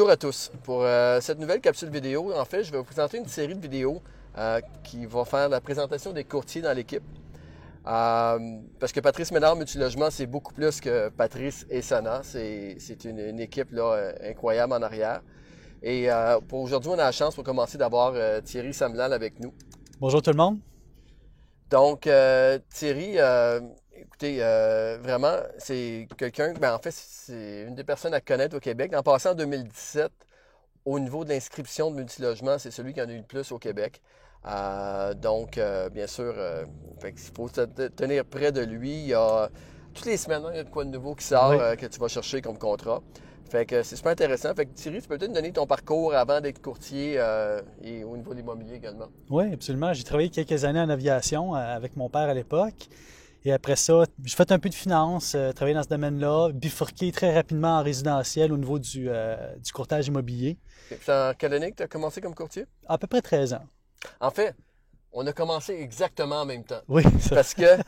Bonjour à tous. Pour euh, cette nouvelle capsule vidéo, en fait, je vais vous présenter une série de vidéos euh, qui va faire la présentation des courtiers dans l'équipe. Euh, parce que Patrice Ménard Multilogement, c'est beaucoup plus que Patrice et Sana. C'est une, une, équipe là, incroyable en arrière. Et pour aujourd'hui, on a la chance pour commencer d'avoir Thierry Samlal avec nous. Bonjour tout le monde. Donc, Thierry, Écoutez, euh, vraiment, c'est quelqu'un, ben en fait, c'est une des personnes à connaître au Québec. En passant en 2017, au niveau de l'inscription de multilogement, c'est celui qui en a eu le plus au Québec. Euh, donc, euh, bien sûr, il faut se tenir près de lui. Il y a toutes les semaines, hein, il y a de quoi de nouveau qui sort que tu vas chercher comme contrat. Fait que c'est super intéressant. Fait que Thierry, tu peux peut-être donner ton parcours avant d'être courtier et au niveau de l'immobilier également. Oui, absolument. J'ai travaillé quelques années en aviation avec mon père à l'époque. Et après ça, j'ai fait un peu de finance, euh, travaillé dans ce domaine-là, bifurqué très rapidement en résidentiel au niveau du, euh, du courtage immobilier. C'est en quelle année que tu as commencé comme courtier? À peu près 13 ans. En fait, on a commencé exactement en même temps. Oui, ça. Parce que,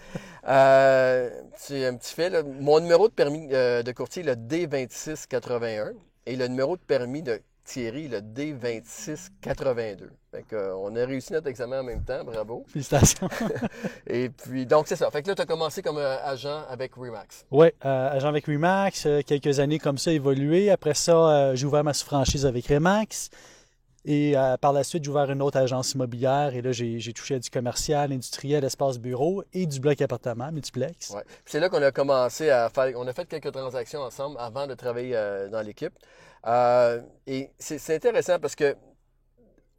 euh, c'est un petit fait, mon numéro de permis de courtier est le D2681 et le numéro de permis de Thierry, le D2682. Fait euh, on a réussi notre examen en même temps, bravo. Félicitations. Et puis, donc, c'est ça. Fait que là, tu as commencé comme euh, agent avec Remax. Oui, euh, agent avec Remax, quelques années comme ça, évolué. Après ça, j'ai ouvert ma sous-franchise avec Remax. Et par la suite, j'ai ouvert une autre agence immobilière. Et là, j'ai touché à du commercial, industriel, espace bureau et du bloc appartement, multiplex. Ouais. C'est là qu'on a commencé à faire. On a fait quelques transactions ensemble avant de travailler dans l'équipe. et c'est intéressant parce que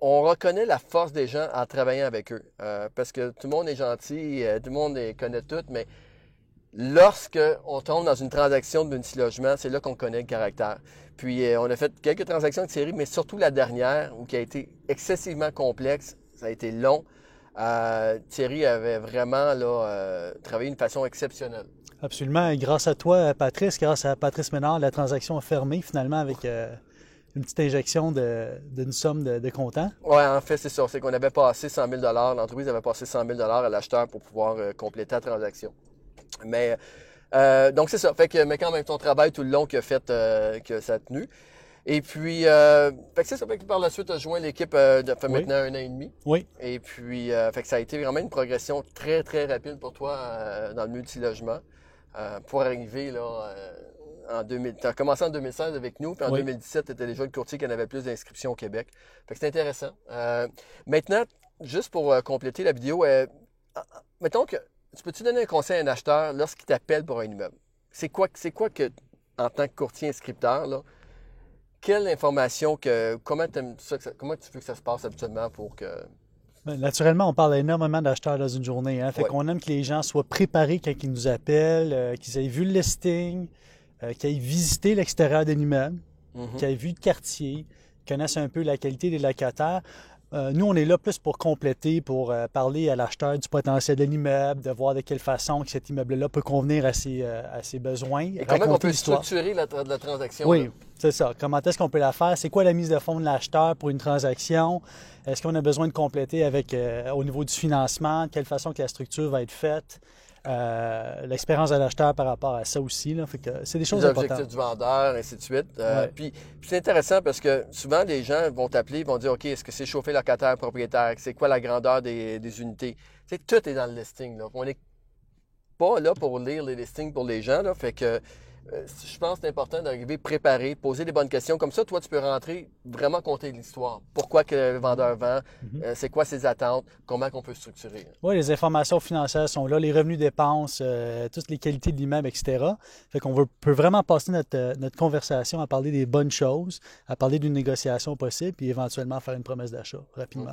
on reconnaît la force des gens en travaillant avec eux. Euh, parce que tout le monde est gentil, euh, tout le monde connaît tout, mais lorsque on tombe dans une transaction de multilogement, c'est là qu'on connaît le caractère. Puis euh, on a fait quelques transactions de série, mais surtout la dernière, où qui a été excessivement complexe, ça a été long. Thierry avait vraiment là, travaillé d'une façon exceptionnelle. Absolument. Et grâce à toi, Patrice, grâce à Patrice Ménard, la transaction a fermé finalement avec une petite injection d'une somme de, de comptant? Oui, en fait, c'est ça. C'est qu'on avait passé 100 000 L'entreprise avait passé 100 000 à l'acheteur pour pouvoir euh, compléter la transaction. Mais, euh, donc, c'est ça. Fait que, mais quand même, ton travail tout le long qui a fait euh, que ça a tenu. Et puis, fait que c'est ça. Fait que par la suite, tu as joint l'équipe de fait maintenant un an et demi. Oui. Et puis, fait que ça a été vraiment une progression très, très rapide pour toi dans le multilogement pour arriver là en 2000. Tu as commencé en 2016 avec nous, puis en 2017, tu étais déjà le courtier qui en avait plus d'inscriptions au Québec. Fait que c'est intéressant. Euh, maintenant, juste pour euh, compléter la vidéo, euh, mettons que tu peux-tu donner un conseil à un acheteur lorsqu'il t'appelle pour un immeuble? C'est quoi, c'est quoi que, en tant que courtier inscripteur, là, quelle information que. Comment, ça, comment tu veux que ça se passe habituellement pour que. Ben, naturellement, on parle énormément d'acheteurs dans une journée. Hein? Fait qu'on aime que les gens soient préparés quand ils nous appellent, qu'ils aient vu le listing, euh, qui aient visité l'extérieur de l'immeuble, mhm. qui aient vu le quartier, connaissent un peu la qualité des locataires. Euh, nous, on est là plus pour compléter, pour euh, parler à l'acheteur du potentiel de l'immeuble, de voir de quelle façon cet immeuble-là peut convenir à ses, à ses besoins. Et comment on peut structurer la, transaction? Oui, c'est ça. Comment est-ce qu'on peut la faire? C'est quoi la mise de fonds de l'acheteur pour une transaction? Est-ce qu'on a besoin de compléter avec au niveau du financement? De quelle façon que la structure va être faite? Euh, l'expérience de l'acheteur par rapport à ça aussi. Là. Fait que c'est des choses importantes. L'objectif du vendeur, ainsi de suite. Euh, puis, c'est intéressant parce que souvent, les gens vont t'appeler, vont dire, OK, est-ce que c'est chauffé locataire, propriétaire? C'est quoi la grandeur des, des unités? sais, tout est dans le listing. Là. On n'est pas là pour lire les listings pour les gens. Là. Fait que je pense que c'est important d'arriver préparé, poser des bonnes questions. Comme ça, toi, tu peux rentrer, vraiment compter l'histoire. Pourquoi que le vendeur vend, mhm. euh, c'est quoi ses attentes, comment qu'on peut structurer. Oui, les informations financières sont là, les revenus dépenses, euh, toutes les qualités de l'immeuble, etc. Fait qu'on peut vraiment passer notre, conversation à parler des bonnes choses, à parler d'une négociation possible, puis éventuellement faire une promesse d'achat rapidement.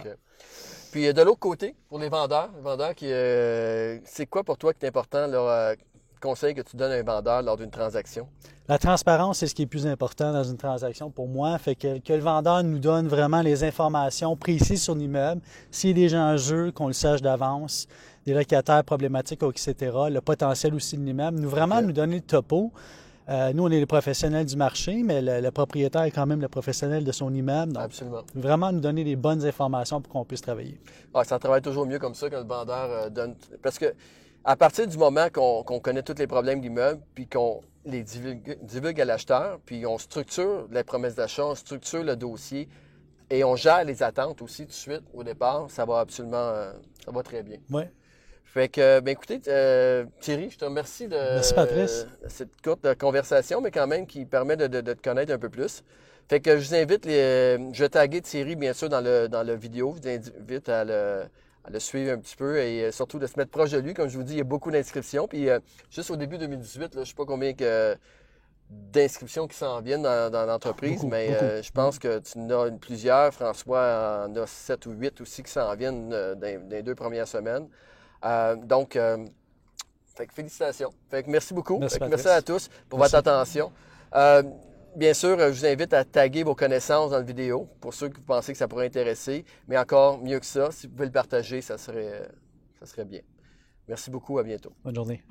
Puis de l'autre côté, pour les vendeurs, les vendeurs qui, c'est quoi pour toi qui est important conseil que tu donnes à un vendeur lors d'une transaction? La transparence, c'est ce qui est plus important dans une transaction pour moi. Fait que, que le vendeur nous donne vraiment les informations précises sur l'immeuble, s'il y a des enjeux, qu'on le sache d'avance, des locataires problématiques, etc., le potentiel aussi de l'immeuble, nous vraiment nous donner le topo. Euh, nous, on est les professionnels du marché, mais le, propriétaire est quand même le professionnel de son immeuble. Donc, Absolument. Vraiment nous donner les bonnes informations pour qu'on puisse travailler. Ah, ça travaille toujours mieux comme ça quand le vendeur euh, donne. Parce que à partir du moment qu'on connaît tous les problèmes d'immeuble, puis qu'on les divulgue, à l'acheteur, puis on structure les promesses d'achat, on structure le dossier et on gère les attentes aussi tout de suite au départ. Ça va absolument, euh, ça va très bien. Oui. Fait que, ben écoutez, euh, Thierry, je te remercie de, cette courte conversation, mais quand même qui permet de, te connaître un peu plus. Fait que je vous invite, je vais taguer Thierry, bien sûr, dans le, dans la vidéo. Je vous invite à le, à le suivre un petit peu et euh, surtout de se mettre proche de lui. Comme je vous dis, il y a beaucoup d'inscriptions. Puis euh, juste au début 2018, je ne sais pas combien d'inscriptions qui s'en viennent dans, l'entreprise, mais euh, je pense que tu en as plusieurs. François en a sept ou huit aussi qui s'en viennent dans, les deux premières semaines. donc, félicitations. merci beaucoup. merci à tous pour votre attention. Bien sûr, je vous invite à taguer vos connaissances dans la vidéo pour ceux que vous pensez que ça pourrait intéresser. Mais encore mieux que ça, si vous pouvez le partager, ça serait, serait bien. Merci beaucoup. À bientôt. Bonne journée.